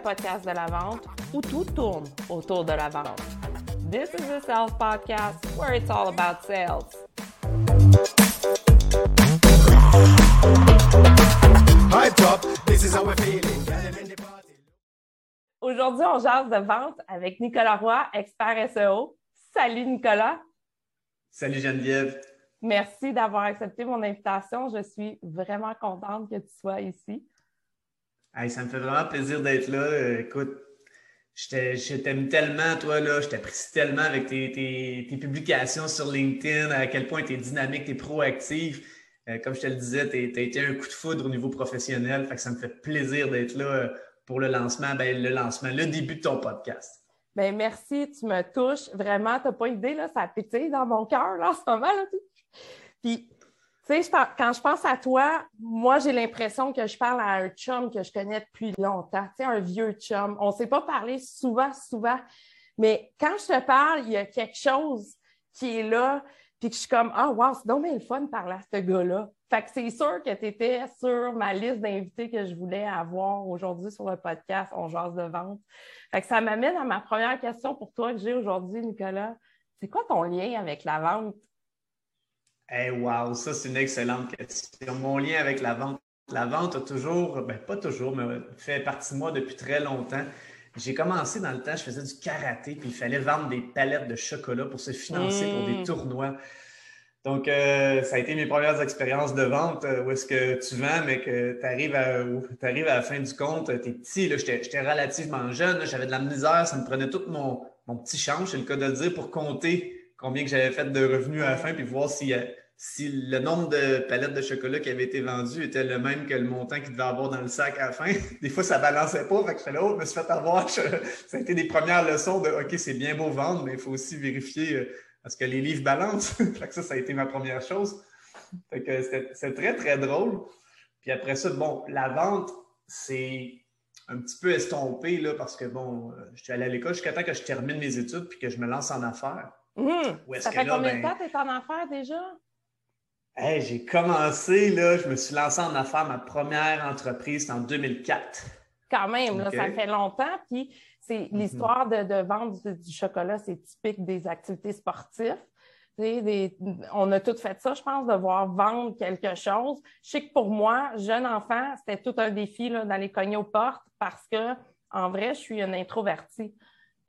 podcast de la vente où tout tourne autour de la vente. This is the Sales Podcast where it's all about sales. Aujourd'hui, on jase de vente avec Nicolas Roy, expert SEO. Salut Nicolas. Salut Geneviève. Merci d'avoir accepté mon invitation. Je suis vraiment contente que tu sois ici ça me fait vraiment plaisir d'être là. Écoute, je t'aime tellement, toi, là. Je t'apprécie tellement avec tes, publications sur LinkedIn, à quel point tu es dynamique, tu es proactif. Euh, comme je te le disais, tu as été un coup de foudre au niveau professionnel. Fait que ça me fait plaisir d'être là euh, pour le lancement, ben, le lancement, le début de ton podcast. Ben merci, tu me touches. Vraiment, tu n'as pas idée, là, ça pétille dans mon cœur en ce moment. Là. Puis sais, quand je pense à toi, moi, j'ai l'impression que je parle à un chum que je connais depuis longtemps, tu sais, un vieux chum. On ne s'est pas parlé souvent, souvent, mais quand je te parle, il y a quelque chose qui est là, puis que je suis comme, ah, wow, c'est donc bien le fun de parler à ce gars-là. Fait que c'est sûr que tu étais sur ma liste d'invités que je voulais avoir aujourd'hui sur le podcast On jase de vente. Fait que ça m'amène à ma première question pour toi que j'ai aujourd'hui, Nicolas. C'est quoi ton lien avec la vente? Hey, wow, ça, c'est une excellente question. Mon lien avec la vente. La vente a toujours, ben pas toujours, mais fait partie de moi depuis très longtemps. J'ai commencé dans le temps, je faisais du karaté, puis il fallait vendre des palettes de chocolat pour se financer pour des mmh. tournois. Donc, euh, ça a été mes premières expériences de vente euh, où est-ce que tu vends, mais que tu arrives à, arrives à la fin du compte, tu es petit, j'étais relativement jeune, j'avais de la misère, ça me prenait tout mon, mon petit change, c'est le cas de le dire, pour compter combien que j'avais fait de revenus à la fin, puis voir si, si le nombre de palettes de chocolat qui avaient été vendues était le même que le montant qu'il devait avoir dans le sac à la fin. Des fois, ça ne balançait pas. Fait que je oh, je me suis fait avoir. ça a été des premières leçons de OK, c'est bien beau vendre, mais il faut aussi vérifier euh, est-ce que les livres balancent. fait que ça, ça a été ma première chose. Fait que c'est très, très drôle. Puis après ça, bon, la vente, c'est un petit peu estompé là, parce que bon, euh, je suis allé à l'école jusqu'à temps que je termine mes études puis que je me lance en affaires. Mmh. Ça fait combien de ben, temps que tu es en affaires déjà? j'ai commencé, là, je me suis lancé en affaires, ma première entreprise, en 2004. Quand même, là, ça fait longtemps. Puis c'est mhm. l'histoire de, de, vendre du, chocolat, c'est typique des activités sportives. on a tout fait ça, je pense, de voir vendre quelque chose. Je sais que pour moi, jeune enfant, c'était tout un défi d'aller cogner aux portes parce que, en vrai, je suis une introvertie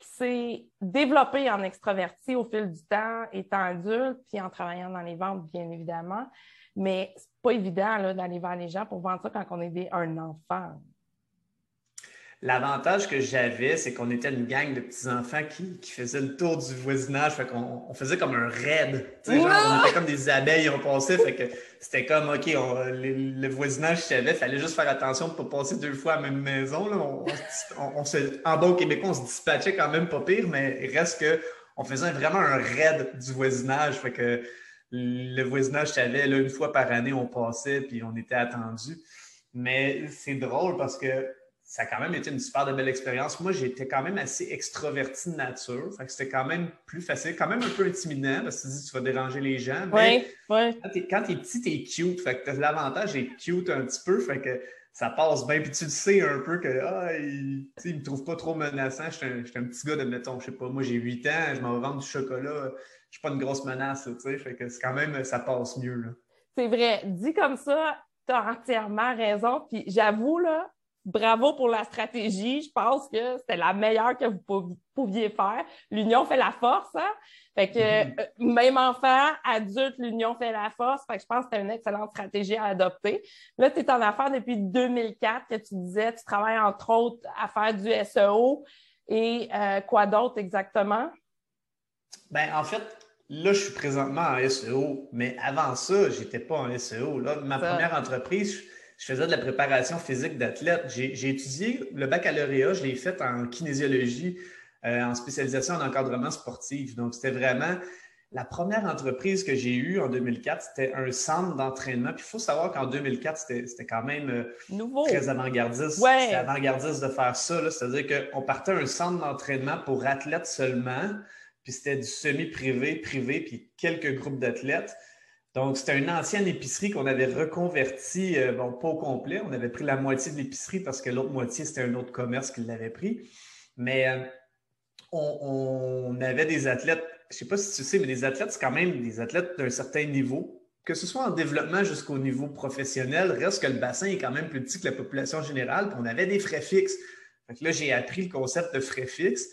qui s'est développé en extraverti au fil du temps, étant adulte, puis en travaillant dans les ventes, bien évidemment. Mais c'est pas évident d'aller vers les gens pour vendre ça quand on est un enfant. L'avantage que j'avais, c'est qu'on était une gang de petits-enfants qui, qui faisaient le tour du voisinage. Fait qu'on on faisait comme un raid. on était comme des abeilles, on passait. Fait que c'était comme, OK, le, voisinage, je savais, fallait juste faire attention de ne pas passer deux fois à la même maison. Là. On, en bon québécois, on se dispatchait quand même pas pire, mais il reste que on faisait vraiment un raid du voisinage. Fait que le voisinage, je savais, là, une fois par année, on passait, puis on était attendu. Mais c'est drôle parce que ça a quand même été une super de belle expérience. Moi, j'étais quand même assez extroverti de nature. Fait que c'était quand même plus facile, quand même un peu intimidant parce que tu dis tu vas déranger les gens. Mais quand tu es, petit, tu es cute. Fait que l'avantage est cute un petit peu. Fait que ça passe bien. Puis tu le sais un peu que ah, il, ne me trouve pas trop menaçant. Je suis un, petit gars de mettons, je sais pas, moi j'ai 8 ans, je m'en vais vendre du chocolat. Je suis pas une grosse menace, tu sais. Fait que c'est quand même, ça passe mieux. C'est vrai. Dit comme ça, tu as entièrement raison. Puis j'avoue, là, bravo pour la stratégie. Je pense que c'était la meilleure que vous pouviez faire. L'union fait la force, hein? Fait que mm-hmm. euh, même enfant, adulte, l'union fait la force. Fait que je pense que c'était une excellente stratégie à adopter. Là, tu es en affaires depuis 2004, que tu disais, tu travailles entre autres à faire du SEO et euh, quoi d'autre exactement? Ben, en fait, là, je suis présentement en SEO, mais avant ça, j'étais pas en SEO. Là, ma première entreprise, je faisais de la préparation physique d'athlète. J'ai étudié le baccalauréat, je l'ai fait en kinésiologie, euh, en spécialisation en encadrement sportif. Donc, c'était vraiment la première entreprise que j'ai eue en 2004, c'était un centre d'entraînement. Puis il faut savoir qu'en 2004, c'était quand même euh, très avant-gardiste. C'était avant-gardiste de faire ça. C'est-à-dire qu'on partait un centre d'entraînement pour athlètes seulement. Puis c'était du semi-privé, privé, puis quelques groupes d'athlètes. Donc, c'était une ancienne épicerie qu'on avait reconvertie, euh, bon, pas au complet. On avait pris la moitié de l'épicerie parce que l'autre moitié, c'était un autre commerce qui l'avait pris. Mais euh, on, avait des athlètes, je ne sais pas si tu sais, mais des athlètes, c'est quand même des athlètes d'un certain niveau. Que ce soit en développement jusqu'au niveau professionnel, reste que le bassin est quand même plus petit que la population générale. Puis on avait des frais fixes. Fait là, j'ai appris le concept de frais fixes.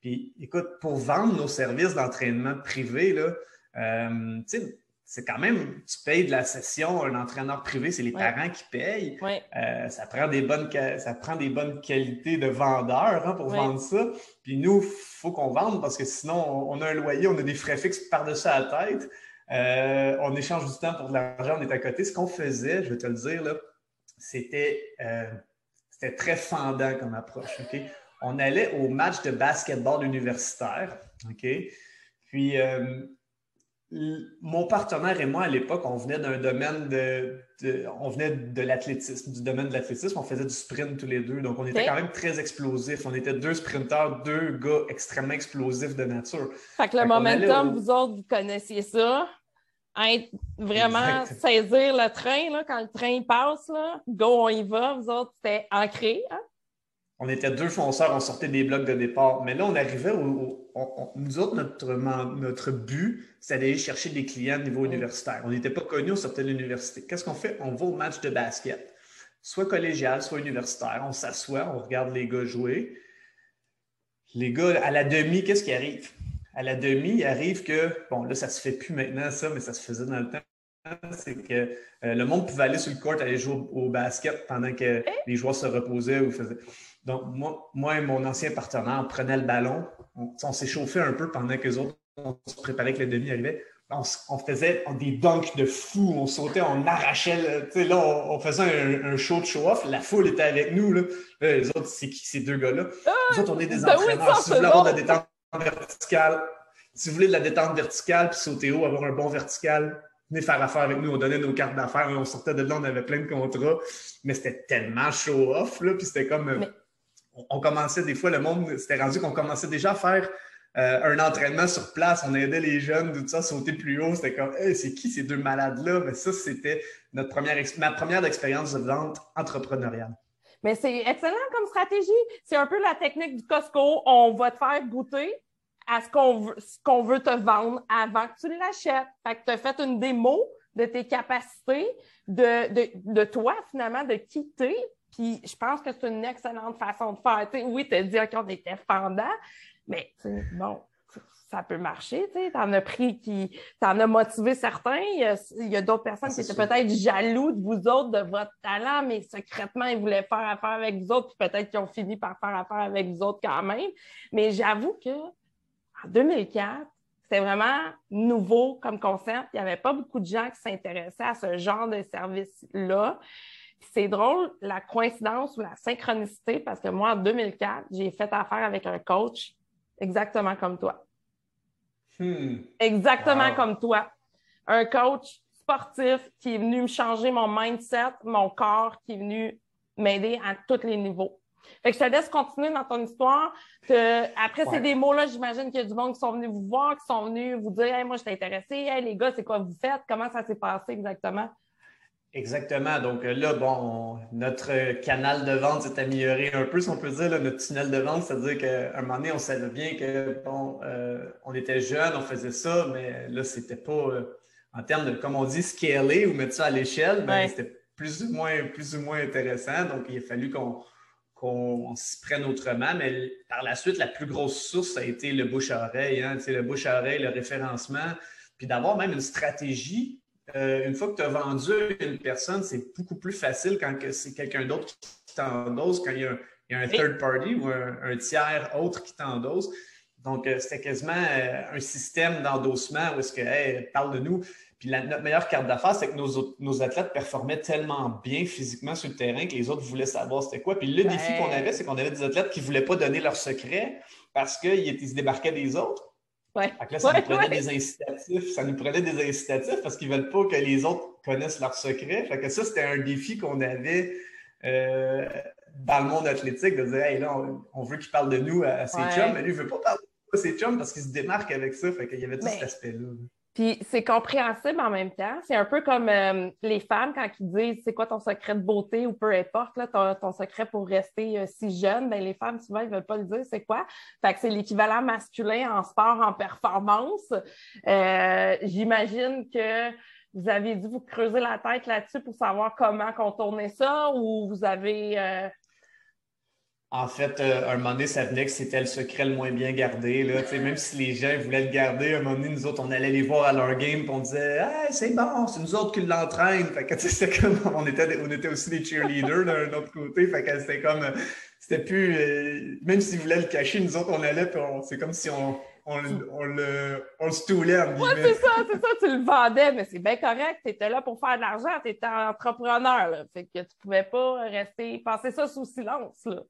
Puis écoute, pour vendre nos services d'entraînement privé, là, euh, tu sais, c'est quand même, tu payes de la session, un entraîneur privé, c'est les parents qui payent. Euh, ça, prend des bonnes, ça prend des bonnes qualités de vendeur hein, pour vendre ça. Puis nous, il faut qu'on vende parce que sinon, on a un loyer, on a des frais fixes par-dessus la tête. Euh, on échange du temps pour de l'argent, on est à côté. Ce qu'on faisait, je vais te le dire, c'était, euh, c'était très fendant comme approche. On allait au match de basketball universitaire. OK? Puis, mon partenaire et moi, à l'époque, on venait d'un domaine de, On venait de l'athlétisme, du domaine de l'athlétisme. On faisait du sprint tous les deux. Donc, on était quand même très explosifs. On était deux sprinteurs, deux gars extrêmement explosifs de nature. Fait que le momentum, vous autres, vous connaissiez ça. Être vraiment saisir le train, là, quand le train passe, là, go, on y va. Vous autres, c'était ancré. Hein? On était deux fonceurs, on sortait des blocs de départ. Mais là, on arrivait au. nous autres, notre, notre but, c'est d'aller chercher des clients de niveau universitaire. On n'était pas connus, on sortait de l'université. Qu'est-ce qu'on fait? On va au match de basket, soit collégial, soit universitaire. On s'assoit, on regarde les gars jouer. Les gars, à la demi, qu'est-ce qui arrive? À la demi, il arrive que, bon, là, ça se fait plus maintenant, ça, mais ça se faisait dans le temps c'est que euh, le monde pouvait aller sur le court, aller jouer au, basket pendant que eh? les joueurs se reposaient ou faisaient. Donc, moi, moi et mon ancien partenaire, on prenait le ballon, on, chauffé un peu pendant que les autres, on se préparait que le demi arrivait. On, faisait des dunks de fou, on sautait, on arrachait. sais, là, on, faisait un, show de show-off. La foule était avec nous. Là. les autres, c'est qui ces deux gars-là? nous autres, on est des ben entraîneurs. si vous voulez avoir de la détente verticale, si vous voulez de la détente verticale puis sauter haut, avoir un bon vertical, venez faire affaire avec nous. On donnait nos cartes d'affaires, on sortait de là, on avait plein de contrats. Mais c'était tellement show-off, là, puis c'était comme on commençait des fois, le monde, c'était rendu qu'on commençait déjà à faire euh, un entraînement sur place. On aidait les jeunes, tout ça, sauter plus haut. C'était comme, c'est qui ces deux malades-là? Mais ça, c'était notre première, ma première expérience de vente entrepreneuriale. Mais c'est excellent comme stratégie. C'est un peu la technique du Costco. On va te faire goûter à ce qu'on veut, veut te vendre avant que tu l'achètes. Fait que tu as fait une démo de tes capacités, de, de, de toi, finalement, de quitter puis je pense que c'est une excellente façon de faire. oui, tu as dit qu'on était fendant, mais bon, ça peut marcher. Tu en as pris qui. en as motivé certains. Il y a, d'autres personnes qui étaient peut-être jaloux de vous autres, de votre talent, mais secrètement, ils voulaient faire affaire avec vous autres, puis peut-être qu'ils ont fini par faire affaire avec vous autres quand même. Mais j'avoue que en 2004, c'était vraiment nouveau comme concept. Il n'y avait pas beaucoup de gens qui s'intéressaient à ce genre de service-là c'est drôle, la coïncidence ou la synchronicité, parce que moi, en 2004, j'ai fait affaire avec un coach exactement comme toi. Hmm. Exactement comme toi. Un coach sportif qui est venu me changer mon mindset, mon corps, qui est venu m'aider à tous les niveaux. Fait que je te laisse continuer dans ton histoire. après ces démos-là, j'imagine qu'il y a du monde qui sont venus vous voir, qui sont venus vous dire hey, moi, je suis intéressé. Hey, les gars, c'est quoi vous faites? Comment ça s'est passé exactement? Exactement. Donc euh, là, bon, notre canal de vente s'est amélioré un peu, si on peut dire, notre tunnel de vente, c'est-à-dire qu'à un moment donné, on savait bien que, bon, euh, on était jeunes, on faisait ça, mais là, c'était pas, euh, en termes de, comme on dit, scaler ou mettre ça à l'échelle, ben, c'était plus ou, moins, plus ou moins intéressant. Donc, il a fallu qu'on qu'on s'y prenne autrement. Mais par la suite, la plus grosse source, ça a été le bouche à oreille. Hein, le bouche à oreille, le référencement, puis d'avoir même une stratégie euh, une fois que tu as vendu une personne, c'est beaucoup plus facile quand c'est quelqu'un d'autre qui t'endosse, quand il y a un, third party ou un, tiers autre qui t'endosse. Donc, euh, c'était quasiment euh, un système d'endossement où est-ce que, parle de nous. Puis notre meilleure carte d'affaires, c'est que nos, athlètes performaient tellement bien physiquement sur le terrain que les autres voulaient savoir c'était quoi. Puis le défi qu'on avait, c'est qu'on avait des athlètes qui ne voulaient pas donner leur secret parce qu'ils se débarquaient des autres. Ouais. là, ça nous prenait des incitatifs. Ça nous prenait des incitatifs parce qu'ils ne veulent pas que les autres connaissent leurs secrets. Fait que ça, c'était un défi qu'on avait euh, dans le monde athlétique de dire Hey, là, on, veut qu'il parle de nous à, ses chums, mais lui, il ne veut pas parler de ses chums parce qu'il se démarque avec ça. Fait qu'il y avait tout cet aspect-là. Puis c'est compréhensible en même temps. C'est un peu comme euh, les femmes quand ils disent c'est quoi ton secret de beauté ou peu importe, là, ton, secret pour rester euh, si jeune, ben, les femmes souvent ils veulent pas le dire c'est quoi? Fait que c'est l'équivalent masculin en sport, en performance. Euh, j'imagine que vous avez dû vous creuser la tête là-dessus pour savoir comment contourner ça ou vous avez en fait, euh, un moment donné, ça venait que c'était le secret le moins bien gardé. Là. même si les gens voulaient le garder, un moment donné, nous autres, on allait les voir à leur game et on disait hey, c'est bon, c'est nous autres qui l'entraînent. Fait que c'était comme on était, on était aussi des cheerleaders d'un autre côté. Fait que c'était comme c'était plus euh, même s'ils voulaient le cacher, nous autres, on allait puis c'est comme si on, on, on, le, on le stoulait Oui, c'est ça, c'est ça, tu le vendais, mais c'est bien correct. Tu étais là pour faire de l'argent, tu étais entrepreneur. Là. Fait que tu pouvais pas rester, passer ça sous silence. Là.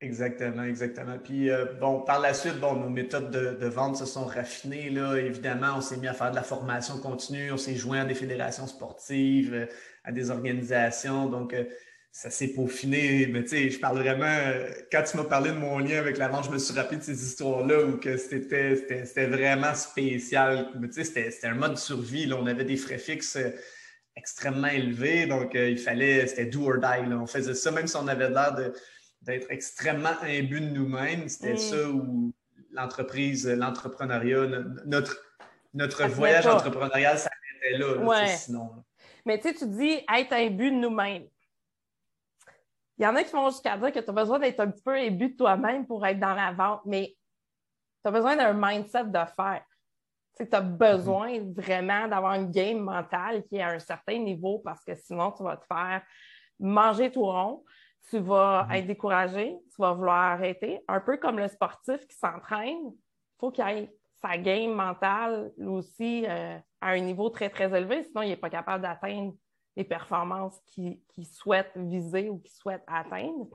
Exactement, exactement. Puis, euh, bon, par la suite, bon, nos méthodes de, vente se sont raffinées. Là. Évidemment, on s'est mis à faire de la formation continue, on s'est joint à des fédérations sportives, euh, à des organisations. Donc, euh, ça s'est peaufiné. Mais tu sais, je parle vraiment, quand tu m'as parlé de mon lien avec la vente, je me suis rappelé de ces histoires-là où que c'était, c'était, vraiment spécial. Tu sais, c'était, un mode de survie. On avait des frais fixes extrêmement élevés. Donc, il fallait, c'était do or die. On faisait ça, même si on avait l'air de d'être extrêmement imbu de nous-mêmes. C'était mm. ça où l'entreprise, l'entrepreneuriat, notre, notre voyage entrepreneurial s'arrêtait là, sinon. Mais tu sais, tu dis être imbu de nous-mêmes. Il y en a qui vont jusqu'à dire que tu as besoin d'être un petit peu imbu de toi-même pour être dans la vente, mais tu as besoin d'un mindset de faire. Tu as besoin mm-hmm. vraiment d'avoir une game mentale qui est à un certain niveau parce que sinon, tu vas te faire manger tout rond tu vas mhm. être découragé, tu vas vouloir arrêter. Un peu comme le sportif qui s'entraîne, il faut qu'il ait sa game mentale aussi euh, à un niveau très, très élevé, sinon il n'est pas capable d'atteindre les performances qu'il souhaite viser ou qu'il souhaite atteindre.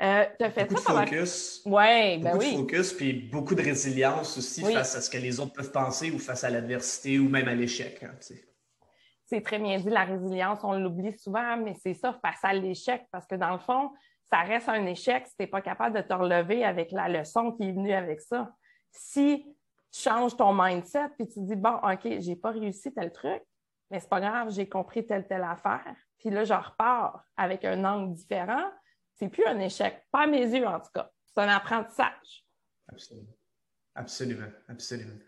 Euh, as fait beaucoup ça de focus. Ouais, ben beaucoup oui. de focus, puis beaucoup de résilience aussi face à ce que les autres peuvent penser ou face à l'adversité ou même à l'échec. Hein, c'est très bien dit, la résilience, on l'oublie souvent, mais c'est ça, face à l'échec, parce que dans le fond, ça reste un échec si tu n'es pas capable de te relever avec la leçon qui est venue avec ça. Si tu changes ton mindset, puis tu dis, bon, OK, j'ai pas réussi tel truc, mais c'est pas grave, j'ai compris telle, telle affaire, puis là, je repars avec un angle différent, c'est plus un échec, pas à mes yeux en tout cas. C'est un apprentissage. Absolument. Absolument, absolument.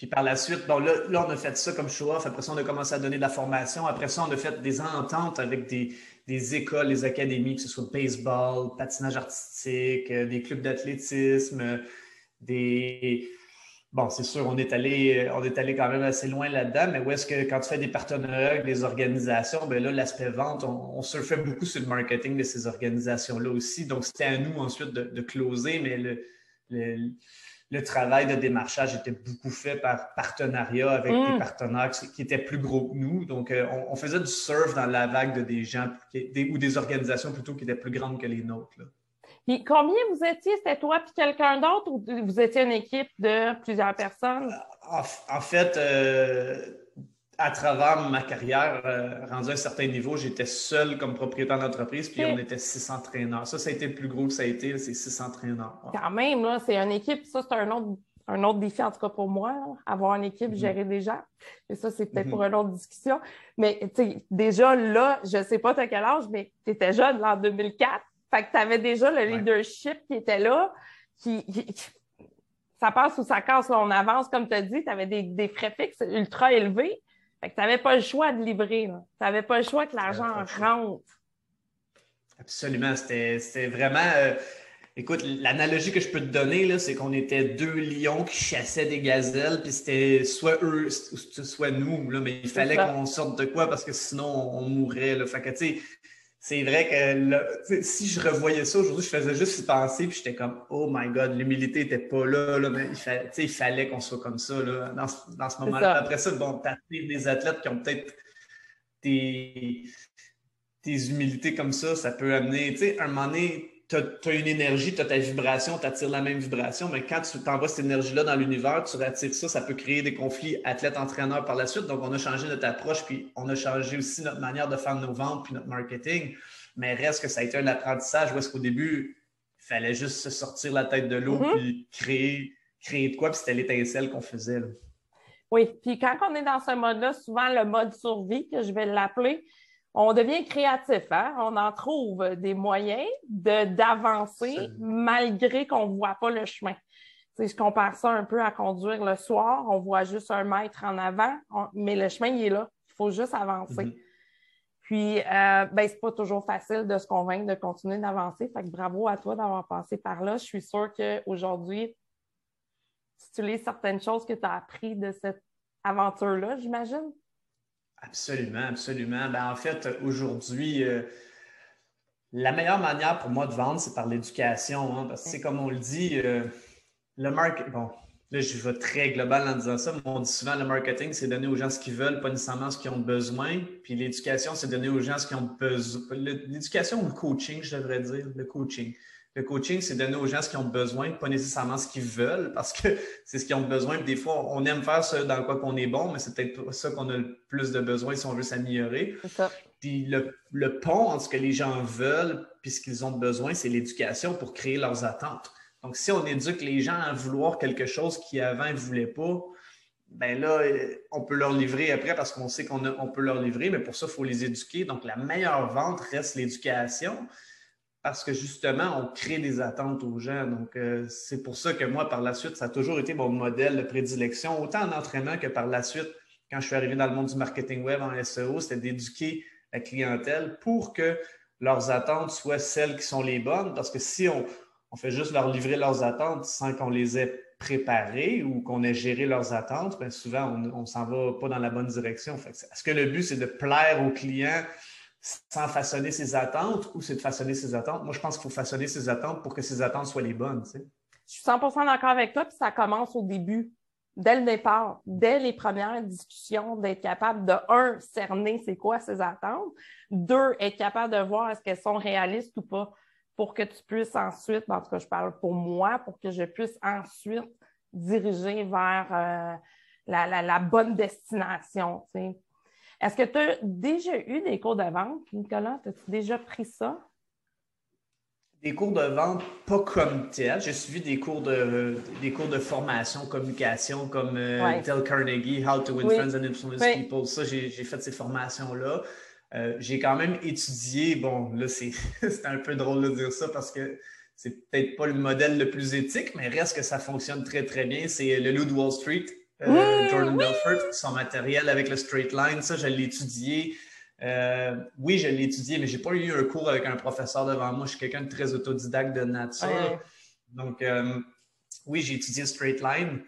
Puis par la suite, bon, là, là, on a fait ça comme show-off. Après ça, on a commencé à donner de la formation. Après ça, on a fait des ententes avec des, des écoles, des académies, que ce soit baseball, patinage artistique, euh, des clubs d'athlétisme, des. Bon, c'est sûr, on est allé, on est allé quand même assez loin là-dedans, mais où est-ce que quand tu fais des partenariats avec des organisations, bien là, l'aspect vente, on, on surfait beaucoup sur le marketing de ces organisations-là aussi. Donc, c'était à nous ensuite de, de closer, mais le, le le travail de démarchage était beaucoup fait par partenariat avec des mm. partenaires qui étaient plus gros que nous. Donc, euh, on, faisait du surf dans la vague de des gens ou des organisations plutôt qui étaient plus grandes que les nôtres. Puis combien vous étiez? C'était toi puis quelqu'un d'autre ou vous étiez une équipe de plusieurs personnes? En, fait, euh, à travers ma carrière, euh, rendu à un certain niveau, j'étais seul comme propriétaire d'entreprise, puis on était 600 entraîneurs. Ça, ça a été le plus gros que ça a été, c'est 600 entraîneurs. Quand même, là, c'est une équipe, ça, c'est un autre, un autre défi, en tout cas pour moi, avoir une équipe, mm-hmm. gérer des gens. Et ça, c'est peut-être pour mm-hmm. une autre discussion. Mais déjà, là, je ne sais pas à quel âge, mais tu étais jeune, là, en 2004. Fait que tu avais déjà le leadership qui était là, qui, ça passe ou ça casse, là, on avance, comme tu as dit, tu avais des, des frais fixes ultra élevés. Fait que tu n'avais pas le choix de livrer. Tu n'avais pas le choix que l'argent rentre. Absolument. C'était vraiment. Euh, écoute, l'analogie que je peux te donner, c'est qu'on était deux lions qui chassaient des gazelles, puis c'était soit eux, soit nous. Là, mais il fallait qu'on sorte de quoi parce que sinon on, mourrait. Là. Fait que, tu sais, c'est vrai que si je revoyais ça aujourd'hui, je faisais juste y penser, puis j'étais comme, oh my God, l'humilité n'était pas là, là mais il, fallait qu'on soit comme ça là, dans, dans ce moment-là. Après ça, bon, t'attires des athlètes qui ont peut-être des, des humilités comme ça, ça peut amener, tu sais, un moment donné, tu as, une énergie, tu as ta vibration, tu attires la même vibration, mais quand tu t'envoies cette énergie-là dans l'univers, tu attires ça, ça peut créer des conflits athlète-entraîneur par la suite. Donc, on a changé notre approche, puis on a changé aussi notre manière de faire nos ventes, puis notre marketing. Mais reste que ça a été un apprentissage où est-ce qu'au début, il fallait juste se sortir la tête de l'eau, mm-hmm. puis créer, créer de quoi, puis c'était l'étincelle qu'on faisait. Oui, puis quand on est dans ce mode-là, souvent le mode survie, que je vais l'appeler, on devient créatif, hein? on en trouve des moyens d'avancer malgré qu'on ne voit pas le chemin. je compare ça un peu à conduire le soir, on voit juste un mètre en avant, mais le chemin, il est là. Il faut juste avancer. Mm-hmm. Puis, euh, ben, c'est pas toujours facile de se convaincre de continuer d'avancer. Fait que bravo à toi d'avoir passé par là. Je suis sûre qu'aujourd'hui, tu lis certaines choses que tu as appris de cette aventure-là, j'imagine. Absolument, absolument. Ben, en fait, aujourd'hui, euh, la meilleure manière pour moi de vendre, c'est par l'éducation. Hein, parce que, c'est comme on le dit, euh, le marketing, bon, là, je vais très global en disant ça, mais on dit souvent le marketing, c'est donner aux gens ce qu'ils veulent, pas nécessairement ce qu'ils ont besoin. Puis l'éducation, c'est donner aux gens ce qu'ils ont besoin. L'éducation ou le coaching, je devrais dire, le coaching. Le coaching, c'est donner aux gens ce qu'ils ont besoin, pas nécessairement ce qu'ils veulent, parce que c'est ce qu'ils ont besoin. des fois, on aime faire ça dans quoi qu'on est bon, mais c'est peut-être ça qu'on a le plus de besoin si on veut s'améliorer. Puis le, le, pont entre ce que les gens veulent puis ce qu'ils ont besoin, c'est l'éducation pour créer leurs attentes. Donc, si on éduque les gens à vouloir quelque chose qu'ils avant ne voulaient pas, ben là, on peut leur livrer après parce qu'on sait qu'on on peut leur livrer, mais pour ça, il faut les éduquer. Donc, la meilleure vente reste l'éducation parce que justement, on crée des attentes aux gens. Donc, euh, c'est pour ça que moi, par la suite, ça a toujours été mon modèle de prédilection, autant en entraînement que par la suite, quand je suis arrivé dans le monde du marketing web en SEO, c'était d'éduquer la clientèle pour que leurs attentes soient celles qui sont les bonnes. Parce que si on, fait juste leur livrer leurs attentes sans qu'on les ait préparées ou qu'on ait géré leurs attentes, bien souvent, on ne s'en va pas dans la bonne direction. Est-ce que le but, c'est de plaire aux clients sans façonner ses attentes ou c'est de façonner ses attentes? Moi, je pense qu'il faut façonner ses attentes pour que ses attentes soient les bonnes. Tu Je suis 100% d'accord avec toi, puis ça commence au début, dès le départ, dès les premières discussions, d'être capable de, un, cerner c'est quoi ses attentes, deux, être capable de voir est-ce qu'elles sont réalistes ou pas pour que tu puisses ensuite, en tout cas, je parle pour moi, pour que je puisse ensuite diriger vers euh, la, la, bonne destination. Tu sais. Est-ce que tu as déjà eu des cours de vente, Nicolas? As-tu déjà pris ça? Des cours de vente, pas comme tel. J'ai suivi des cours de, des cours de formation, communication, comme euh, Dale Carnegie, How to Win Friends and Influence People. Ça, j'ai fait ces formations-là. Euh, j'ai quand même étudié, bon, là, c'est un peu drôle de dire ça parce que c'est peut-être pas le modèle le plus éthique, mais reste que ça fonctionne très, très bien. C'est le Loup de Wall Street. Euh, Jordan Belfort, son matériel avec le straight line, ça, je l'ai étudié. Euh, oui, je l'ai étudié, mais je n'ai pas eu un cours avec un professeur devant moi. Je suis quelqu'un de très autodidacte de nature. Donc, euh, oui, j'ai étudié straight line.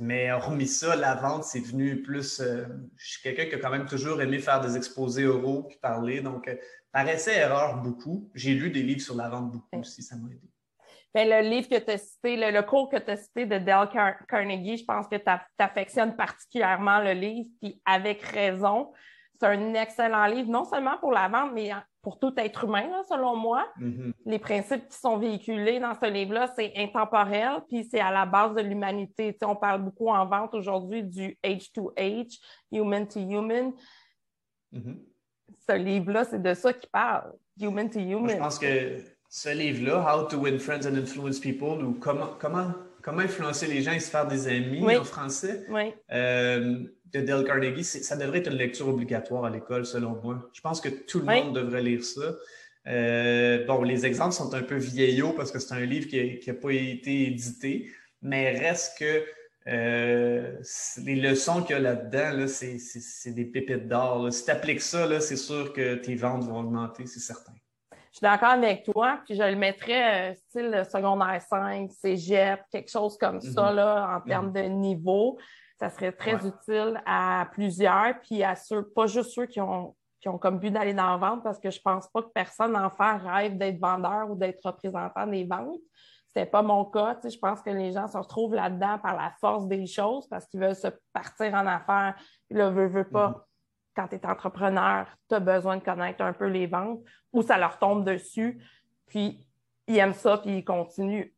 mais hormis ça, la vente, c'est venu plus. je suis quelqu'un qui a quand même toujours aimé faire des exposés oraux puis parler. Donc, par essai-erreur, beaucoup. J'ai lu des livres sur la vente beaucoup aussi, ça m'a aidé. Ben, le livre que tu as cité, le, cours que tu as cité de Dale Carnegie, je pense que tu affectionnes particulièrement le livre, puis avec raison. C'est un excellent livre, non seulement pour la vente, mais pour tout être humain, selon moi. Mm-hmm. Les principes qui sont véhiculés dans ce livre-là, c'est intemporel, puis c'est à la base de l'humanité. on parle beaucoup en vente aujourd'hui du H2H, human to human. Mm-hmm. Ce livre-là, c'est de ça qu'il parle, human to human. je pense que ce livre-là, How to Win Friends and Influence People, ou comment, comment, comment influencer les gens et se faire des amis en français, euh, de Dale Carnegie, ça devrait être une lecture obligatoire à l'école, selon moi. Je pense que tout le monde devrait lire ça. Euh, bon, les exemples sont un peu vieillots parce que c'est un livre qui n'a pas été édité, mais reste que euh, les leçons qu'il y a là-dedans, c'est des pépites d'or. Si tu appliques ça, c'est sûr que tes ventes vont augmenter, c'est certain. Je suis d'accord avec toi, puis je le mettrais euh, style secondaire 5, cégep, quelque chose comme ça, mhm. là, en termes de niveau. Ça serait très utile à plusieurs, puis à ceux, pas juste ceux qui ont, qui ont comme but d'aller dans la vente, parce que je pense pas que personne en fait rêve d'être vendeur ou d'être représentant des ventes. C'est pas mon cas. je pense que les gens se retrouvent là-dedans par la force des choses parce qu'ils veulent se partir en affaires. Puis là, veut, veut pas. Mhm quand tu es entrepreneur, tu as besoin de connaître un peu les ventes ou ça leur tombe dessus, puis ils aiment ça, puis ils continuent.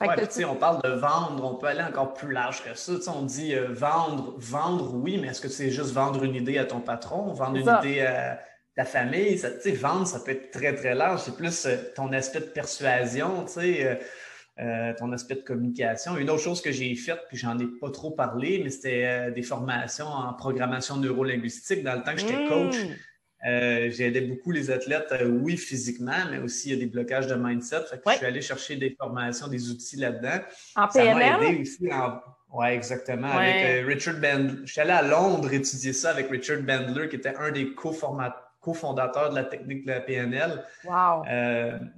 Ouais, on parle de vendre, on peut aller encore plus large que ça. on dit euh, vendre, vendre, oui, mais est-ce que c'est juste vendre une idée à ton patron, vendre une idée à ta famille? Ça, vendre, ça peut être très, très large. C'est plus euh, ton aspect de persuasion. Euh, euh, ton aspect de communication. Une autre chose que j'ai faite, puis j'en ai pas trop parlé, mais c'était euh, des formations en programmation neurolinguistique. Dans le temps que j'étais coach, mmh. euh, j'aidais beaucoup les athlètes, oui, physiquement, mais aussi il y a des blocages de mindset. Je suis allé chercher des formations, des outils là-dedans. En PNL? Oui, exactement. Avec Richard Bandler. Je suis allé à Londres étudier ça avec Richard Bandler, qui était un des cofondateurs de la technique de la PNL. Wow.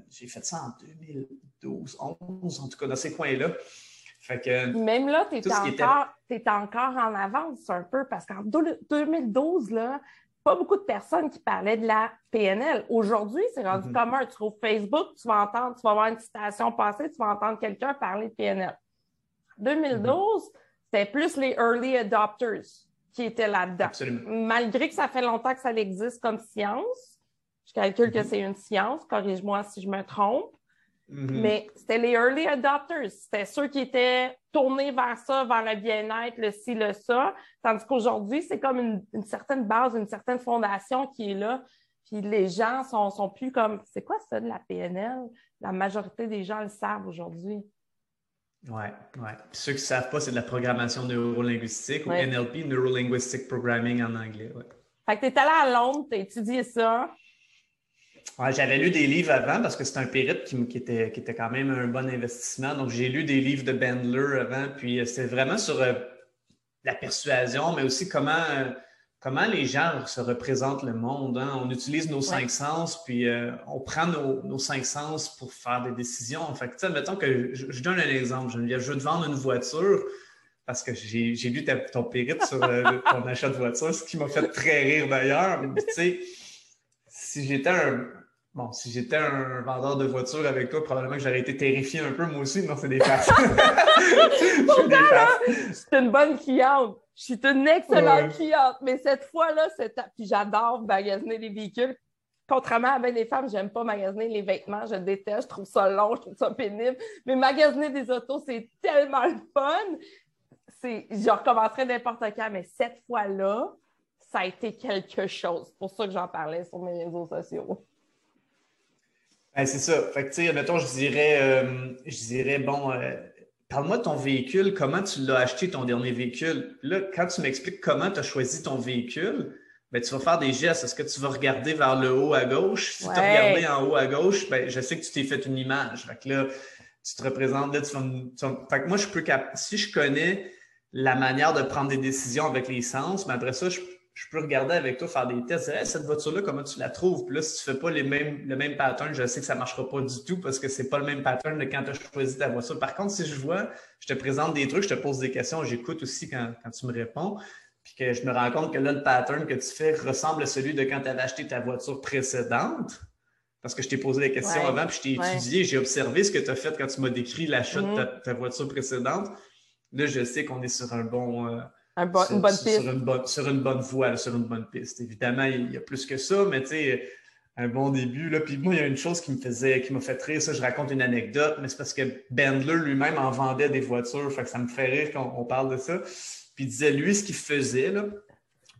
j'ai fait ça en 2000. 12, 11, en tout cas, dans ces coins-là. Fait que, Même là, tu es, encore, encore en avance un peu parce qu'en 2012, là, pas beaucoup de personnes qui parlaient de la PNL. Aujourd'hui, c'est rendu mm-hmm. commun. Tu trouves Facebook, tu vas entendre, tu vas voir une citation passée, tu vas entendre quelqu'un parler de PNL. 2012, mm-hmm. c'était plus les early adopters qui étaient là-dedans. Malgré que ça fait longtemps que ça existe comme science, je calcule que mm-hmm. c'est une science, corrige-moi si je me trompe. Mm-hmm. Mais c'était les early adopters. C'était ceux qui étaient tournés vers ça, vers le bien-être, le ci, le ça. Tandis qu'aujourd'hui, c'est comme une, certaine base, une certaine fondation qui est là. Puis les gens sont, sont plus comme c'est quoi ça de la PNL? La majorité des gens le savent aujourd'hui. Oui, oui. Ceux qui ne savent pas, c'est de la programmation neurolinguistique ou NLP, Neuro Linguistic Programming en anglais. Ouais. Fait que tu es allé à Londres, tu as étudié ça. J'avais lu des livres avant parce que c'est un périple qui, était, qui était quand même un bon investissement. Donc, j'ai lu des livres de Bandler avant. Puis, euh, c'était vraiment sur euh, la persuasion, mais aussi comment, euh, comment les gens se représentent le monde. Hein. On utilise nos cinq sens, puis on prend nos, cinq sens pour faire des décisions. En fait, mettons que je, donne un exemple. Je, je veux te vendre une voiture parce que j'ai lu ton périple sur ton achat de voiture, ce qui m'a fait très rire d'ailleurs. Mais tu sais, si j'étais un, Bon, si j'étais un vendeur de voitures avec toi, probablement que j'aurais été terrifié un peu, moi aussi. Non, c'est des farces. c'est une bonne cliente. Je suis une excellente cliente. Mais cette fois-là, c'est... puis j'adore magasiner les véhicules. Contrairement à bien des femmes, j'aime pas magasiner les vêtements. Je déteste. Je trouve ça long, je trouve ça pénible. Mais magasiner des autos, c'est tellement le fun. Je recommencerai n'importe quand. Mais cette fois-là, ça a été quelque chose. C'est pour ça que j'en parlais sur mes réseaux sociaux. Ben, c'est ça. Fait que, tu sais, mettons, je dirais, euh, je dirais bon, euh, parle-moi de ton véhicule, comment tu l'as acheté ton dernier véhicule? Là, quand tu m'expliques comment tu as choisi ton véhicule, ben, tu vas faire des gestes. Est-ce que tu vas regarder vers le haut à gauche? Si tu as regardé en haut à gauche, ben, je sais que tu t'es fait une image. Fait que là, tu te représentes, là, tu vas, Fait que moi, je peux cap... si je connais la manière de prendre des décisions avec les sens, mais après ça, je je peux regarder avec toi, faire des tests, hey, cette voiture-là, comment tu la trouves? Puis là, si tu ne fais pas les mêmes, le même pattern, je sais que ça ne marchera pas du tout parce que ce n'est pas le même pattern de quand tu as choisi ta voiture. Par contre, si je vois, je te présente des trucs, je te pose des questions, j'écoute aussi quand, tu me réponds, puis que je me rends compte que là, le pattern que tu fais ressemble à celui de quand tu avais acheté ta voiture précédente. Parce que je t'ai posé des questions avant, puis je t'ai étudié, j'ai observé ce que tu as fait quand tu m'as décrit l'achat de mm-hmm. ta, voiture précédente. Là, je sais qu'on est sur un bon. Euh, une bonne piste. Sur une, bonne, sur une bonne voie, sur une bonne piste. Évidemment, il y a plus que ça, mais tu sais, un bon début. Là. Puis moi, il y a une chose qui me faisait, qui m'a fait rire, ça, je raconte une anecdote, mais c'est parce que Bandler lui-même en vendait des voitures, fait que ça me fait rire quand on parle de ça. Puis il disait, lui, ce qu'il faisait, là,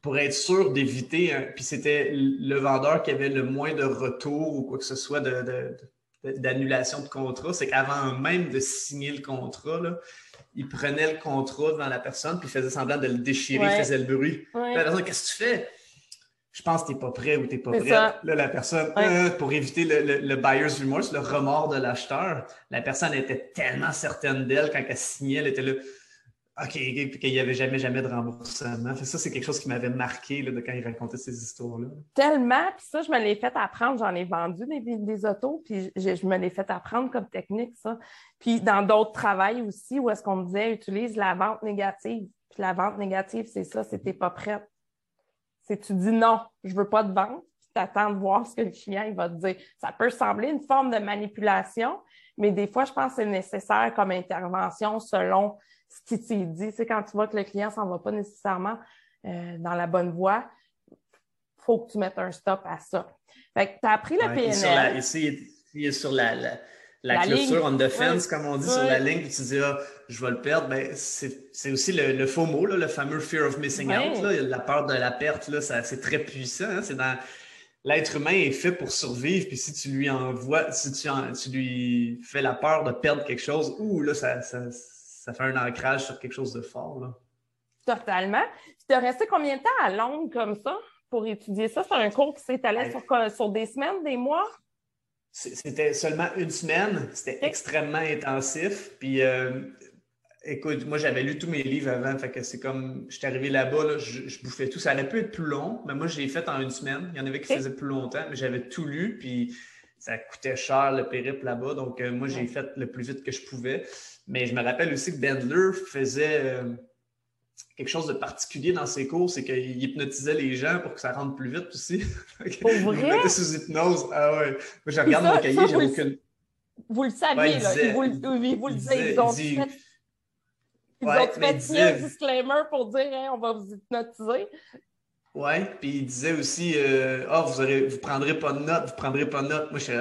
pour être sûr d'éviter, puis c'était le vendeur qui avait le moins de retours ou quoi que ce soit d'annulation de, de, contrat, c'est qu'avant même de signer le contrat, là, il prenait le contrat devant la personne, puis il faisait semblant de le déchirer, il faisait le bruit. La personne, qu'est-ce que tu fais? Je pense que tu n'es pas prêt ou tu n'es pas prêt. Là, la personne, euh, pour éviter le, le, buyer's remorse, le remords de l'acheteur, la personne était tellement certaine d'elle quand elle signait, elle était là. OK, qu'il n'y avait jamais, jamais de remboursement. Ça, c'est quelque chose qui m'avait marqué là, de quand il racontait ces histoires-là. Tellement, puis ça, je me l'ai fait apprendre. J'en ai vendu des, des autos, puis je, me l'ai fait apprendre comme technique, ça. Puis dans d'autres travails aussi, où est-ce qu'on me disait, utilise la vente négative. Puis la vente négative, c'est ça, c'est pas prête. C'est tu dis non, je veux pas de vente, puis tu attends de voir ce que le client il va te dire. Ça peut sembler une forme de manipulation, mais des fois, je pense que c'est nécessaire comme intervention selon ce qui t'est dit. C'est quand tu vois que le client s'en va pas nécessairement euh, dans la bonne voie, faut que tu mettes un stop à ça. Fait que tu as appris le PNL. ici, il est sur la, la, clôture on the fence, comme on dit sur la ligne, puis tu dis, ah, je vais le perdre. Ben, c'est aussi le, faux mot, là, le fameux fear of missing out. Là, la peur de la perte, c'est très puissant. Hein. C'est dans l'être humain est fait pour survivre, puis si tu lui envoies, si tu, tu lui fais la peur de perdre quelque chose, ouh, là, ça, ça, fait un ancrage sur quelque chose de fort. Là. Totalement. Tu as resté combien de temps à Londres comme ça pour étudier ça? C'est un cours qui s'étalait sur, sur des semaines, des mois? C'était seulement une semaine. C'était extrêmement intensif. Puis euh, Écoute, moi, j'avais lu tous mes livres avant, fait que c'est comme, j'étais arrivé là-bas, je, bouffais tout. Ça allait plus être plus long, mais moi, je l'ai fait en une semaine. Il y en avait qui faisaient plus longtemps, mais j'avais tout lu, puis ça coûtait cher le périple là-bas. Donc, euh, moi, j'ai fait le plus vite que je pouvais. Mais je me rappelle aussi que Bendler faisait euh, quelque chose de particulier dans ses cours, c'est qu'il hypnotisait les gens pour que ça rentre plus vite aussi. Pour vrai? Il mettait sous hypnose. Ah ouais. Moi, je regarde mon cahier, j'ai aucune. Vous le saviez, là. il vous, vous, le disait. Ils ont fait un disclaimer pour dire on va vous hypnotiser. Oui, puis il disait aussi euh, Ah, vous ne vous prendrez pas de notes, vous prendrez pas de notes. Moi, je,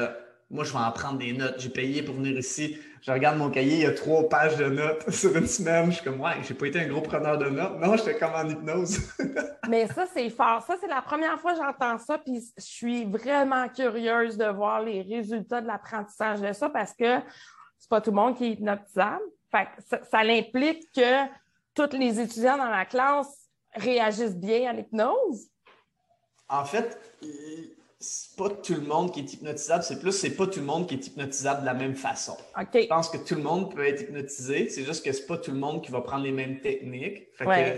moi, je vais en prendre des notes. J'ai payé pour venir ici. Je regarde mon cahier, il y a trois pages de notes sur une semaine. Je suis comme Ouais, j'ai pas été un gros preneur de notes. Non, j'étais comme en hypnose. Mais ça, c'est fort. Ça, c'est la première fois que j'entends ça, puis je suis vraiment curieuse de voir les résultats de l'apprentissage de ça parce que c'est pas tout le monde qui est hypnotisable ça, implique que tous les étudiants dans la classe réagissent bien à l'hypnose? En fait, c'est pas tout le monde qui est hypnotisable, c'est plus c'est pas tout le monde qui est hypnotisable de la même façon. Je pense que tout le monde peut être hypnotisé, c'est juste que c'est pas tout le monde qui va prendre les mêmes techniques.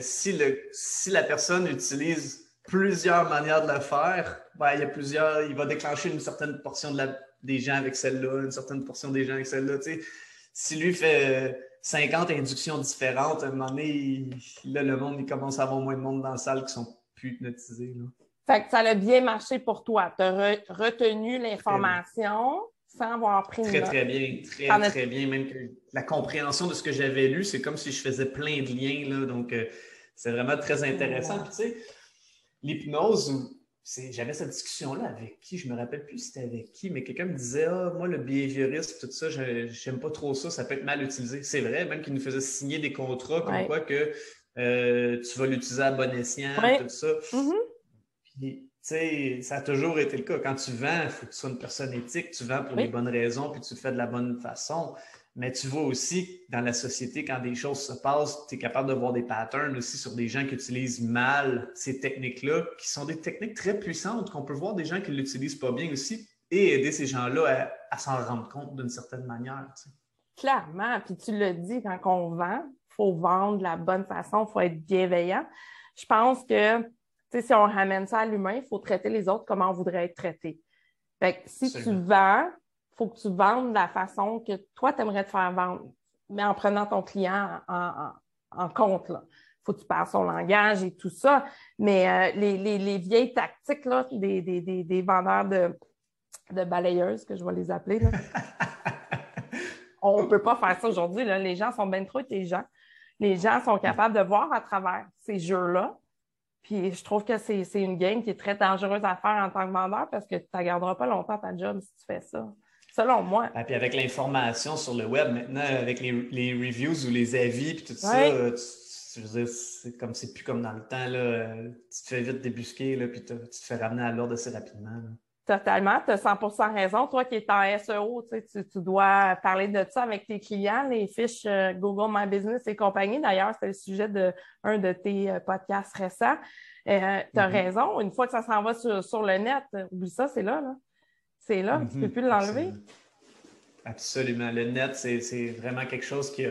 si, le, si la personne utilise plusieurs manières de le faire, ben, il y a plusieurs, il va déclencher une certaine portion de la, des gens avec celle-là, une certaine portion des gens avec celle-là. Si lui fait 50 inductions différentes, à un moment donné, là, le monde, il commence à avoir moins de monde dans la salle qui sont plus hypnotisés. Là. Fait que ça a bien marché pour toi. Tu as retenu l'information sans avoir pris Très, très bien. Très, très bien. Même que la compréhension de ce que j'avais lu, c'est comme si je faisais plein de liens. Là, donc, euh, c'est vraiment très intéressant. Puis, tu sais, l'hypnose, j'avais cette discussion-là avec qui, je me rappelle plus c'était avec qui, mais quelqu'un me disait Ah, moi, le behaviorisme, tout ça, j'aime pas trop ça, ça peut être mal utilisé. C'est vrai, même qu'il nous faisait signer des contrats comme quoi que euh, tu vas l'utiliser à bon escient, tout ça. Mm-hmm. Puis, tu sais, ça a toujours été le cas. Quand tu vends, il faut que tu sois une personne éthique, tu vends pour les bonnes raisons, puis tu le fais de la bonne façon. Mais tu vois aussi dans la société, quand des choses se passent, tu es capable de voir des patterns aussi sur des gens qui utilisent mal ces techniques-là, qui sont des techniques très puissantes, qu'on peut voir des gens qui ne l'utilisent pas bien aussi et aider ces gens-là à, s'en rendre compte d'une certaine manière. Clairement, puis tu le dis, quand on vend, il faut vendre de la bonne façon, il faut être bienveillant. Je pense que si on ramène ça à l'humain, il faut traiter les autres comme on voudrait être traité. Fait si tu vends, faut que tu vendes de la façon que toi, tu aimerais te faire vendre, mais en prenant ton client en, compte. Il faut que tu parles son langage et tout ça. Mais euh, les, vieilles tactiques là, des, vendeurs de, de, balayeuses, que je vais les appeler, on ne peut pas faire ça aujourd'hui. Les gens sont bien trop intelligents. Les gens sont capables de voir à travers ces jeux-là. Puis je trouve que c'est une game qui est très dangereuse à faire en tant que vendeur parce que tu ne garderas pas longtemps ta job si tu fais ça selon moi. Et ah, puis avec l'information sur le web maintenant, avec les, reviews ou les avis, puis tout ça, tu, veux dire, c'est comme c'est plus comme dans le temps, là, tu te fais vite débusquer, là, puis tu te fais ramener à l'ordre assez rapidement. Totalement, tu as 100% raison. Toi qui es en SEO, tu, tu, dois parler de ça avec tes clients, les fiches euh, Google My Business et compagnie. D'ailleurs, c'est le sujet d'un de, de tes euh, podcasts récents. Euh, tu as mm-hmm. raison. Une fois que ça s'en va sur, sur, le net, oublie ça, c'est là. là. C'est là, tu ne peux mhm. plus l'enlever. Absolument. Le net, c'est vraiment quelque chose qui a,